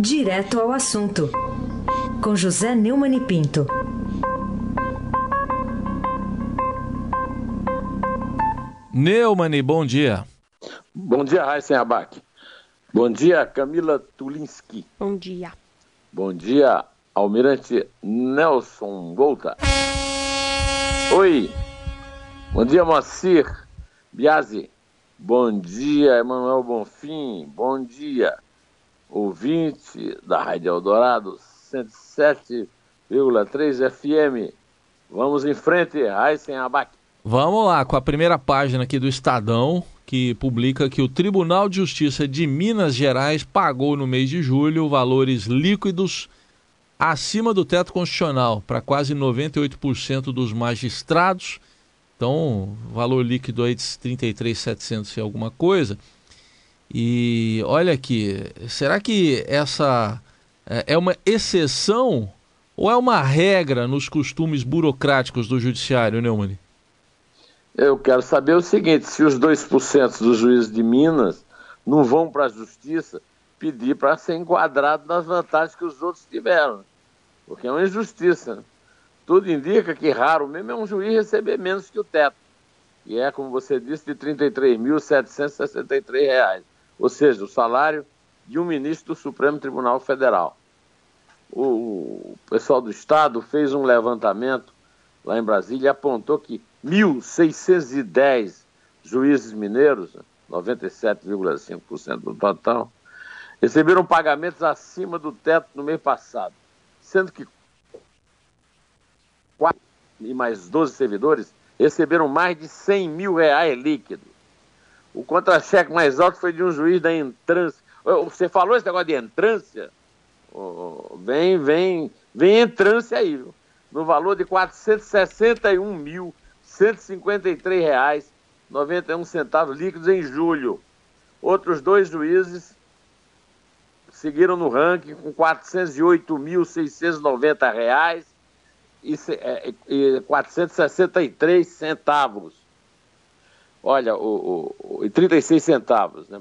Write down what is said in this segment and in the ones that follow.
Direto ao assunto, com José Neumann e Pinto. Neumann, bom dia. Bom dia, Raíssen Abac. Bom dia, Camila Tulinski. Bom dia. Bom dia, Almirante Nelson Volta. Oi. Bom dia, Moacir Biasi. Bom dia, Emanuel Bonfim. Bom dia, ouvinte da Rádio Eldorado 107,3 FM. Vamos em frente, Raíssen Abac. Vamos lá, com a primeira página aqui do Estadão, que publica que o Tribunal de Justiça de Minas Gerais pagou no mês de julho valores líquidos acima do teto constitucional para quase 98% dos magistrados. Então, valor líquido aí de 33.700 e alguma coisa. E olha aqui, será que essa é, é uma exceção ou é uma regra nos costumes burocráticos do judiciário, Neumann? Eu quero saber o seguinte: se os 2% dos juízes de Minas não vão para a justiça pedir para ser enquadrado nas vantagens que os outros tiveram, porque é uma injustiça. Né? Tudo indica que raro mesmo é um juiz receber menos que o teto, e é, como você disse, de R$ 33.763, ou seja, o salário de um ministro do Supremo Tribunal Federal. O, pessoal do Estado fez um levantamento lá em Brasília e apontou que 1.610 juízes mineiros, 97,5% do total, receberam pagamentos acima do teto no mês passado, sendo que 4 e mais 12 servidores receberam mais de 100 mil reais líquidos. O contra-cheque mais alto foi de um juiz da entrância. Você falou esse negócio de entrância? vem, vem, vem entrância aí, viu? no valor de R$ 461.153,91 líquidos em julho. Outros dois juízes seguiram no ranking com R$ 408.690 e, é, e 463 centavos. Olha, o, o, e 36 centavos, né?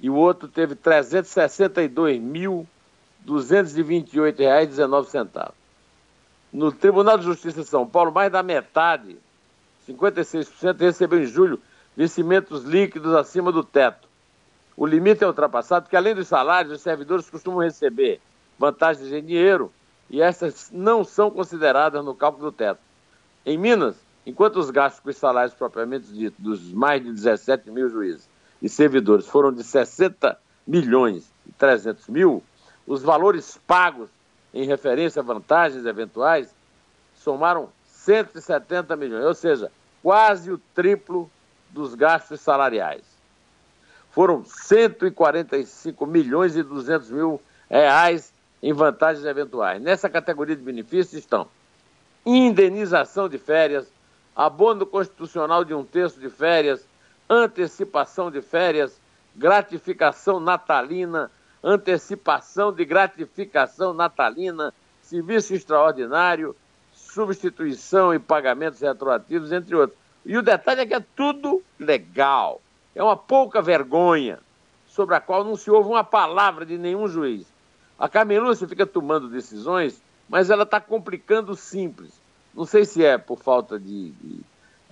E o outro teve R$ 362.228,19 no Tribunal de Justiça de São Paulo, mais da metade, 56%, recebeu em julho vencimentos líquidos acima do teto. O limite é ultrapassado porque, além dos salários, os servidores costumam receber vantagens em dinheiro e essas não são consideradas no cálculo do teto. Em Minas, enquanto os gastos com os salários propriamente ditos dos mais de 17 mil juízes e servidores foram de 60 milhões e 300 mil, os valores pagos em referência a vantagens eventuais, somaram 170 milhões, ou seja, quase o triplo dos gastos salariais. Foram 145 milhões e 200 mil reais em vantagens eventuais. Nessa categoria de benefícios estão indenização de férias, abono constitucional de um terço de férias, antecipação de férias, gratificação natalina, antecipação de gratificação natalina, serviço extraordinário, substituição e pagamentos retroativos, entre outros. E o detalhe é que é tudo legal. É uma pouca vergonha sobre a qual não se ouve uma palavra de nenhum juiz. A Camelúcia fica tomando decisões, mas ela está complicando o simples. Não sei se é por falta de, de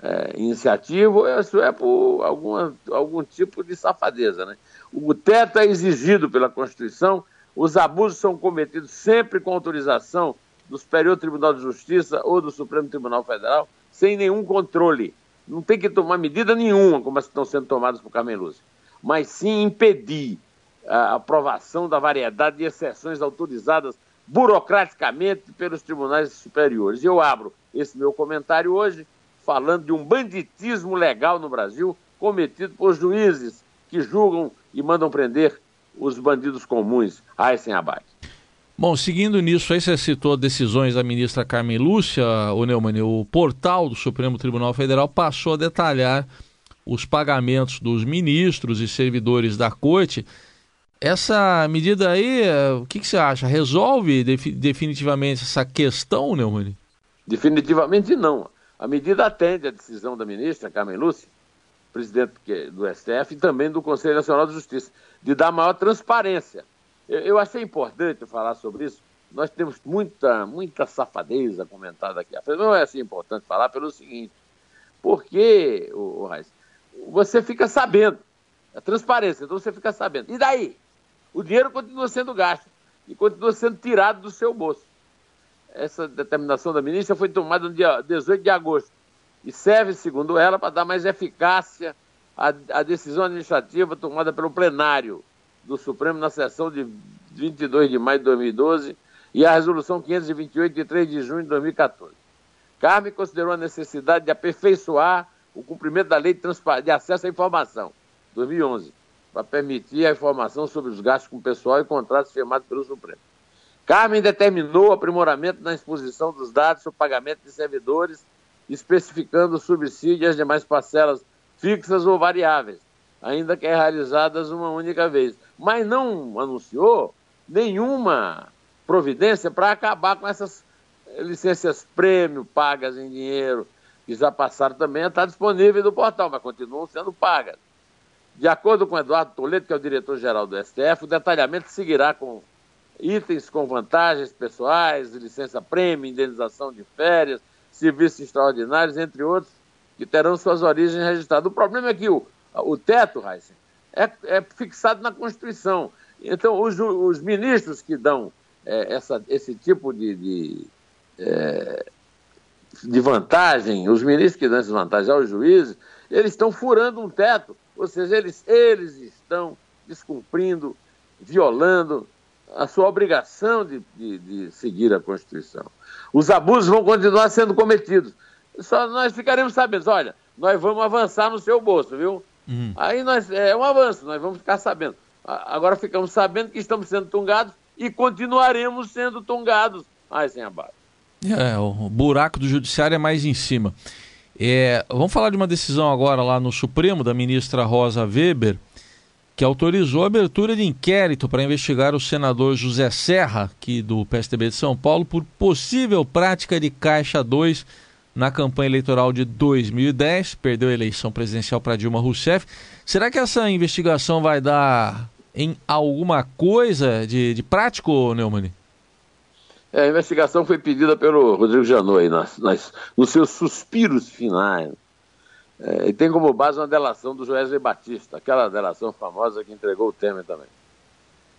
é, iniciativa ou se é por alguma, algum tipo de safadeza. Né? O teto é exigido pela Constituição, os abusos são cometidos sempre com autorização do Superior Tribunal de Justiça ou do Supremo Tribunal Federal, sem nenhum controle. Não tem que tomar medida nenhuma, como as que estão sendo tomadas por Lúcia, mas sim impedir a aprovação da variedade de exceções autorizadas burocraticamente pelos tribunais superiores. Eu abro esse meu comentário hoje falando de um banditismo legal no Brasil cometido por juízes que julgam e mandam prender os bandidos comuns, Aysen Abad. Bom, seguindo nisso aí, você citou decisões da ministra Carmen Lúcia, o Neumann, o portal do Supremo Tribunal Federal passou a detalhar os pagamentos dos ministros e servidores da corte. Essa medida aí, o que, que você acha? Resolve definitivamente essa questão, Neumann? Definitivamente não. A medida atende à decisão da ministra Carmen Lúcia presidente do STF e também do Conselho Nacional de Justiça, de dar maior transparência Eu, achei importante falar sobre isso. Nós temos muita, muita safadeza comentada aqui. Não é assim importante falar pelo seguinte, porque, o, o você fica sabendo, é transparência, então você fica sabendo. E daí? O dinheiro continua sendo gasto e continua sendo tirado do seu bolso. Essa determinação da ministra foi tomada no dia 18 de agosto e serve, segundo ela, para dar mais eficácia à, à decisão administrativa tomada pelo plenário do Supremo na sessão de 22 de maio de 2012 e a resolução 528 de 3 de junho de 2014. Carmen considerou a necessidade de aperfeiçoar o cumprimento da Lei de, de Acesso à Informação, 2011, para permitir a informação sobre os gastos com pessoal e contratos firmados pelo Supremo. Carmen determinou o aprimoramento na exposição dos dados sobre pagamento de servidores, especificando o subsídio e as demais parcelas fixas ou variáveis, ainda que realizadas uma única vez. Mas não anunciou nenhuma providência para acabar com essas licenças prêmio pagas em dinheiro, que já passaram também a estar disponíveis no portal, mas continuam sendo pagas. De acordo com Eduardo Toledo, que é o diretor-geral do STF, o detalhamento seguirá com itens com vantagens pessoais, licença prêmio, indenização de férias, serviços extraordinários, entre outros, que terão suas origens registradas. O problema é que o, o teto, Heisen, é, é fixado na Constituição. Então, os, os ministros que dão é, essa, esse tipo de, de, é, de vantagem, os ministros que dão essa vantagem aos juízes, eles estão furando um teto, ou seja, eles, eles estão descumprindo, violando a sua obrigação de, de, de, seguir a Constituição. Os abusos vão continuar sendo cometidos. Só nós ficaremos sabendo, olha, nós vamos avançar no seu bolso, viu? Uhum. Aí nós, é um avanço, nós vamos ficar sabendo. Agora ficamos sabendo que estamos sendo tungados e continuaremos sendo tungados mais sem abaixo. É, o buraco do judiciário é mais em cima. É, vamos falar de uma decisão agora lá no Supremo da ministra Rosa Weber que autorizou a abertura de inquérito para investigar o senador José Serra, que do PSDB de São Paulo, por possível prática de Caixa 2 na campanha eleitoral de 2010. Perdeu a eleição presidencial para Dilma Rousseff. Será que essa investigação vai dar em alguma coisa de, de prático, Neumann? É, a investigação foi pedida pelo Rodrigo Janot nas, nas, nos seus suspiros finais é, e tem como base uma delação do Joesley Batista, aquela delação famosa que entregou o Temer também.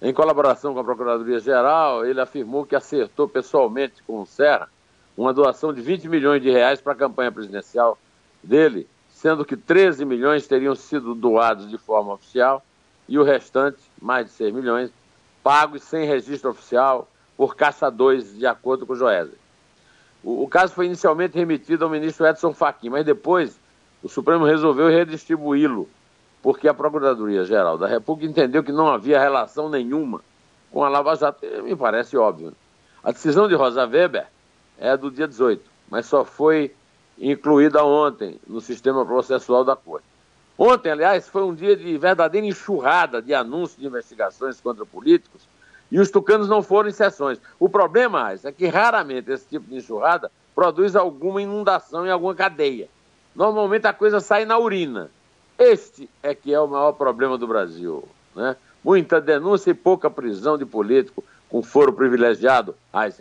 Em colaboração com a Procuradoria-Geral, ele afirmou que acertou pessoalmente com o Serra uma doação de 20 milhões de reais para a campanha presidencial dele, sendo que 13 milhões teriam sido doados de forma oficial e o restante, mais de 6 milhões, pagos sem registro oficial por 2, de acordo com o Joesley. O, o caso foi inicialmente remetido ao ministro Edson Fachin, mas depois o Supremo resolveu redistribuí-lo, porque a Procuradoria-Geral da República entendeu que não havia relação nenhuma com a Lava Jato. Me parece óbvio. A decisão de Rosa Weber é do dia 18, mas só foi incluída ontem no sistema processual da Corte. Ontem, aliás, foi um dia de verdadeira enxurrada de anúncios de investigações contra políticos e os tucanos não foram em sessões. O problema, é que raramente esse tipo de enxurrada produz alguma inundação em alguma cadeia. Normalmente a coisa sai na urina. Este é que é o maior problema do Brasil. Né? Muita denúncia e pouca prisão de político com foro privilegiado. Abaixo.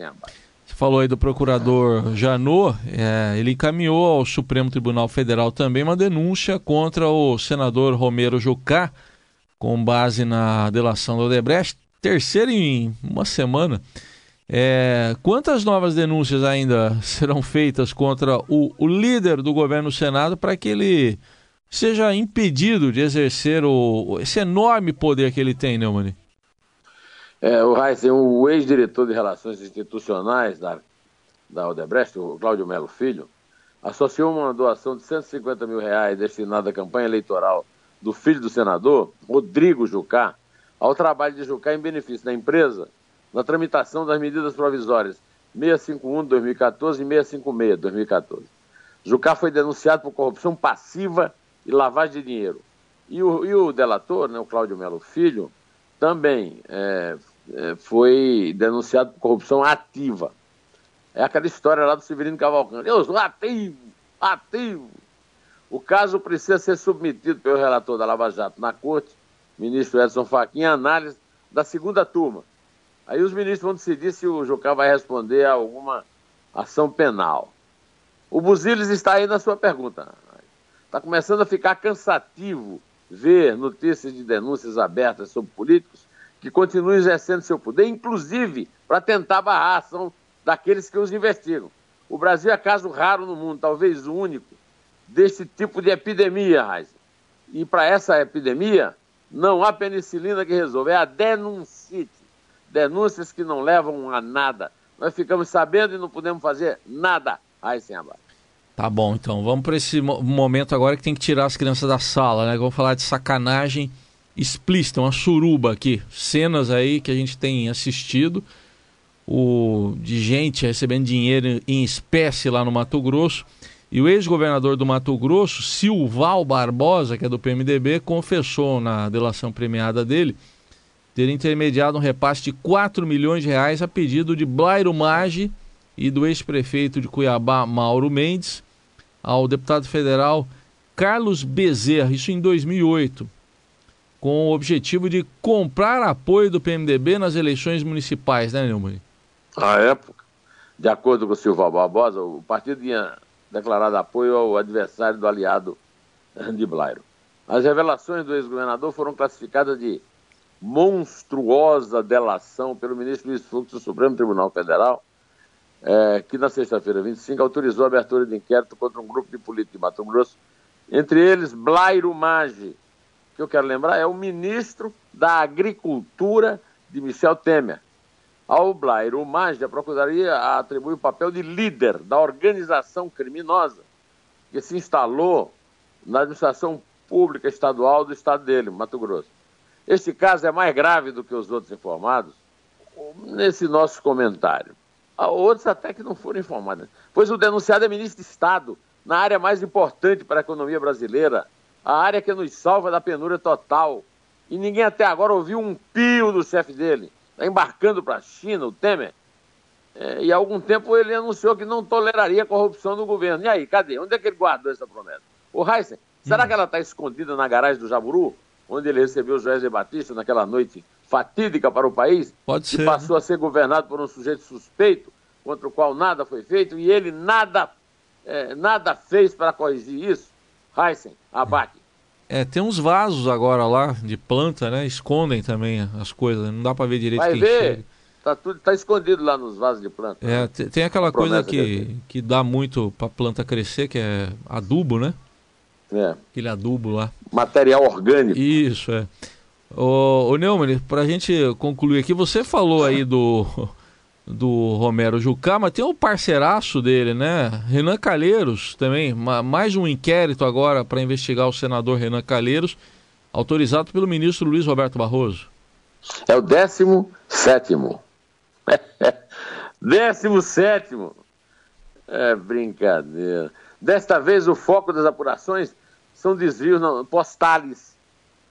Você falou aí do procurador Janot, é, ele encaminhou ao Supremo Tribunal Federal também uma denúncia contra o senador Romero Jucá, com base na delação do Odebrecht, terceira em uma semana. É, quantas novas denúncias ainda serão feitas contra o, o líder do governo do Senado para que ele seja impedido de exercer o, esse enorme poder que ele tem, Neumann? É, o Heisen, o ex-diretor de Relações Institucionais da, da Odebrecht, o Cláudio Melo Filho, associou uma doação de 150 mil reais destinada à campanha eleitoral do filho do senador, Rodrigo Jucá, ao trabalho de Jucá em benefício da empresa na tramitação das medidas provisórias 651 de 2014 e 656 de 2014. Jucá foi denunciado por corrupção passiva e lavagem de dinheiro. E o, e o delator, né, o Cláudio Melo Filho, também é, é, foi denunciado por corrupção ativa. É aquela história lá do Severino Cavalcante. Eu sou ativo, ativo. O caso precisa ser submetido pelo relator da Lava Jato na corte, ministro Edson Fachin, análise da segunda turma. Aí os ministros vão decidir se o Jucá vai responder a alguma ação penal. O Buziles está aí na sua pergunta. Está começando a ficar cansativo ver notícias de denúncias abertas sobre políticos que continuam exercendo seu poder, inclusive para tentar barrar a ação daqueles que os investigam. O Brasil é caso raro no mundo, talvez o único, desse tipo de epidemia, Raiz. E para essa epidemia, não há penicilina que resolva, é a denuncite. Denúncias que não levam a nada. Nós ficamos sabendo e não podemos fazer nada. Aí sem abaixo. Tá bom, então vamos para esse momento agora que tem que tirar as crianças da sala, né? Vamos falar de sacanagem explícita, uma suruba aqui. Cenas aí que a gente tem assistido o, de gente recebendo dinheiro em espécie lá no Mato Grosso. E o ex-governador do Mato Grosso, Silval Barbosa, que é do PMDB, confessou na delação premiada dele ter intermediado um repasse de 4 milhões de reais a pedido de Blairo Maggi e do ex-prefeito de Cuiabá, Mauro Mendes, ao deputado federal Carlos Bezerra, isso em 2008, com o objetivo de comprar apoio do PMDB nas eleições municipais, né, Neumann? À época, de acordo com o Silval Barbosa, o partido tinha declarado apoio ao adversário do aliado de Blairo. As revelações do ex-governador foram classificadas de monstruosa delação pelo ministro Luiz Fux do Supremo Tribunal Federal, é, que na sexta-feira 25 autorizou a abertura de inquérito contra um grupo de políticos de Mato Grosso, entre eles Blairo Maggi, que eu quero lembrar é o ministro da Agricultura de Michel Temer. Ao Blairo Maggi, a Procuradoria atribui o papel de líder da organização criminosa que se instalou na administração pública estadual do estado dele, Mato Grosso. Este caso é mais grave do que os outros informados nesse nosso comentário. Há outros até que não foram informados, pois o denunciado é ministro de Estado na área mais importante para a economia brasileira, a área que nos salva da penúria total. E ninguém até agora ouviu um pio do chefe dele está embarcando para a China, o Temer, é, e há algum tempo ele anunciou que não toleraria a corrupção do governo. E aí, cadê? Onde é que ele guardou essa promessa? O Heisen, será hum. que ela está escondida na garagem do Jaburu, onde ele recebeu José Batista naquela noite fatídica para o país? Pode ser. E passou né? a ser governado por um sujeito suspeito, contra o qual nada foi feito, e ele nada, é, nada fez para corrigir isso? Heisen, abate. É, tem uns vasos agora lá de planta, né? Escondem também as coisas, não dá para ver direito Vai quem ver. chega. Tá tudo tá escondido lá nos vasos de planta. É, tem, tem aquela coisa que, que dá muito para planta crescer, que é adubo, né? É. Aquele adubo lá. Material orgânico. Isso, é. Ô, ô Neumann, para a gente concluir aqui, você falou aí do do Romero Jucá, mas tem um parceiraço dele, né? Renan Calheiros também. Mais um inquérito agora para investigar o senador Renan Calheiros, autorizado pelo ministro Luiz Roberto Barroso. É o décimo sétimo. décimo sétimo. É brincadeira. Desta vez o foco das apurações são desvios postais.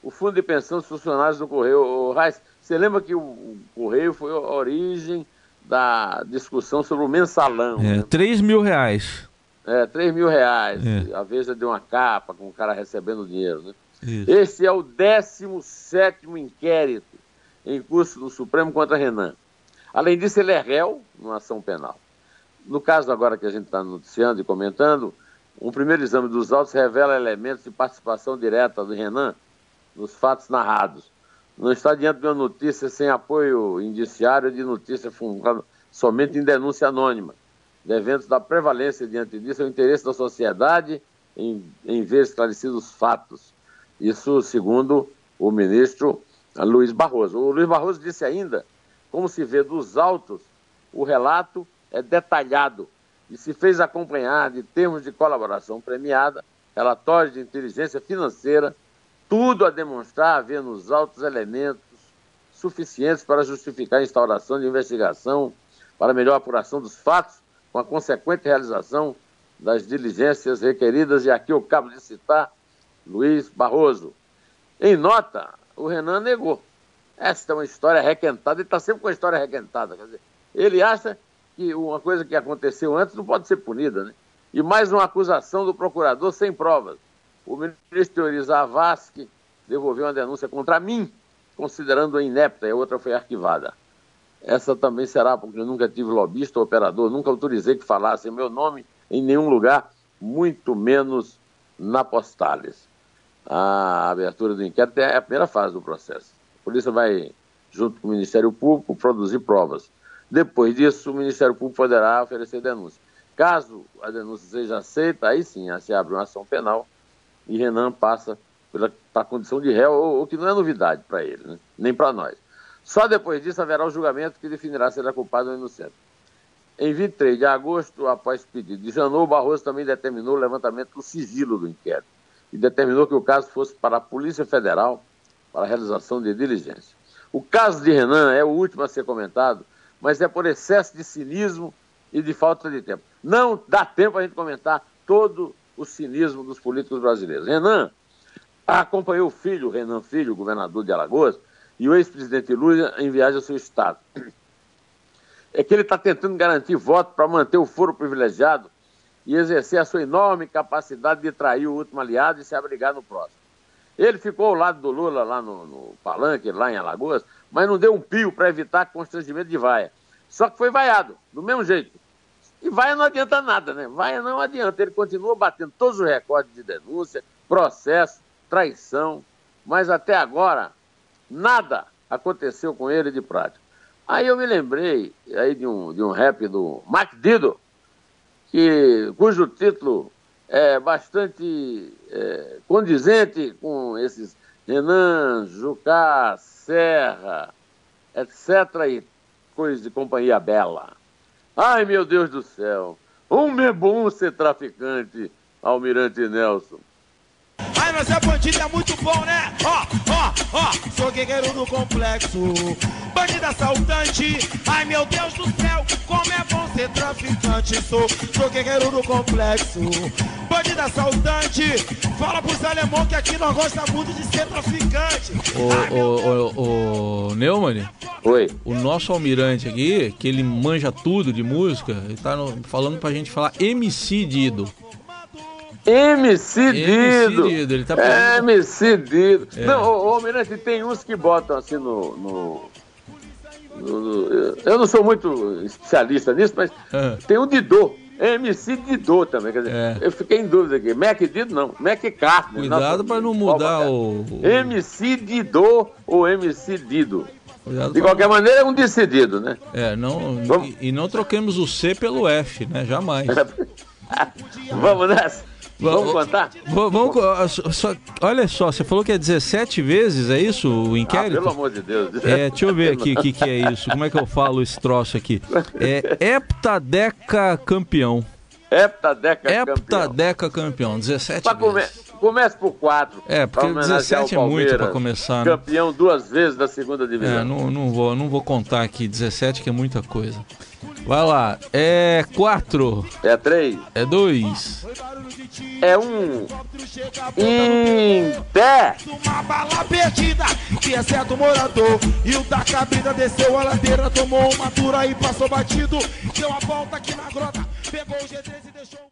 O fundo de pensão dos funcionários do Correio. Reis, você lembra que o Correio foi a origem da discussão sobre o mensalão. É, né? 3 mil reais. É, 3 mil reais. É. A vez de uma capa com o cara recebendo dinheiro. Né? Esse é o 17 inquérito em curso do Supremo contra Renan. Além disso, ele é réu numa ação penal. No caso agora que a gente está noticiando e comentando, um primeiro exame dos autos revela elementos de participação direta do Renan nos fatos narrados não está diante de uma notícia sem apoio indiciário de notícia fundada somente em denúncia anônima, devendo da prevalência diante disso o interesse da sociedade em, em ver esclarecidos os fatos. Isso segundo o ministro Luiz Barroso. O Luiz Barroso disse ainda, como se vê dos autos, o relato é detalhado e se fez acompanhar de termos de colaboração premiada, relatórios de inteligência financeira, tudo a demonstrar haver nos autos elementos suficientes para justificar a instauração de investigação para melhor apuração dos fatos, com a consequente realização das diligências requeridas, e aqui eu acabo de citar Luiz Barroso. Em nota, o Renan negou. Esta é uma história requentada, ele está sempre com a história requentada. Quer dizer, ele acha que uma coisa que aconteceu antes não pode ser punida, né? E mais uma acusação do procurador sem provas o ministro Teori Zavascki devolveu uma denúncia contra mim, considerando-a inepta e a outra foi arquivada. Essa também será, porque eu nunca tive lobista ou operador, nunca autorizei que falasse meu nome em nenhum lugar, muito menos na Postales. A abertura do inquérito é a primeira fase do processo. A polícia vai, junto com o Ministério Público, produzir provas. Depois disso, o Ministério Público poderá oferecer denúncia. Caso a denúncia seja aceita, aí sim se abre uma ação penal e Renan passa para a condição de réu, o que não é novidade para ele, né? nem para nós. Só depois disso haverá o julgamento que definirá se ele é culpado ou inocente. Em 23 de agosto, após pedido de Janot, Barroso também determinou o levantamento do sigilo do inquérito e determinou que o caso fosse para a Polícia Federal para a realização de diligência. O caso de Renan é o último a ser comentado, mas é por excesso de cinismo e de falta de tempo. Não dá tempo a gente comentar todo o cinismo dos políticos brasileiros. Renan acompanhou o filho, Renan Filho, governador de Alagoas, e o ex-presidente Lula em viagem ao seu estado. É que ele está tentando garantir voto para manter o foro privilegiado e exercer a sua enorme capacidade de trair o último aliado e se abrigar no próximo. Ele ficou ao lado do Lula lá no, no palanque, lá em Alagoas, mas não deu um pio para evitar constrangimento de vaia. Só que foi vaiado, do mesmo jeito. E vaia não adianta nada, né? Vaia não adianta. Ele continua batendo todos os recordes de denúncia, processo, traição, mas até agora nada aconteceu com ele de prática. Aí eu me lembrei aí de um, de um rap do Mac Dido, que, cujo título é bastante é, condizente com esses Renan, Jucá, Serra, etc. e coisas de companhia bela. Ai, meu Deus do céu, como é bom ser traficante, Almirante Nelson. Ai, mas é bandido, é muito bom, né? Ó, ó, ó, sou guerreiro do complexo, bandido assaltante. Ai, meu Deus do céu, como é bom ser traficante. Sou, sou guerreiro do complexo, bandido assaltante. Fala pros alemão que aqui nós gostamos muito de ser traficante. Ô, ô, ô, ô, Neumann, Oi. o nosso almirante aqui, que ele manja tudo de música, ele tá no- falando pra gente falar MC Dido. MC Dido. MC Dido, ele tá falando- MC Dido. É. Não, ô, ô, Almirante, tem uns que botam assim no- no- Eu não sou muito especialista nisso, mas Ah. tem o Didô. MC Didô também. Quer dizer, É. eu fiquei em dúvida aqui. Mac Dido não. Mac Carter. Cuidado pra não mudar o. o- MC Didô ou MC Dido. Cuidado De qualquer maneira, é um decidido, né? É, não. Vamos- E, e não troquemos o C pelo F, né? Jamais. Vamos nessa? Vamos contar? Vamos, só- olha só, você falou que é 17 vezes, é isso o Ah, inquérito? pelo amor de Deus. É, deixa eu ver aqui o que, que é isso. Como é que eu falo esse troço aqui? É heptadeca campeão. Heptadeca campeão. Heptadeca campeão, 17 Mas come, vezes. comece por quatro. É, porque pra homenagear 17 é muito pra começar, né? Campeão duas vezes da segunda divisão. É, não, não, vou, não vou contar aqui, 17 que é muita coisa. Vai lá, é 4, É três. é 2, É um. Em pé. Uma bala perdida, que é certo morador. E o da cabida desceu a ladeira, tomou uma dura e passou batido. Deu a volta aqui na grota, pegou o G3 e deixou.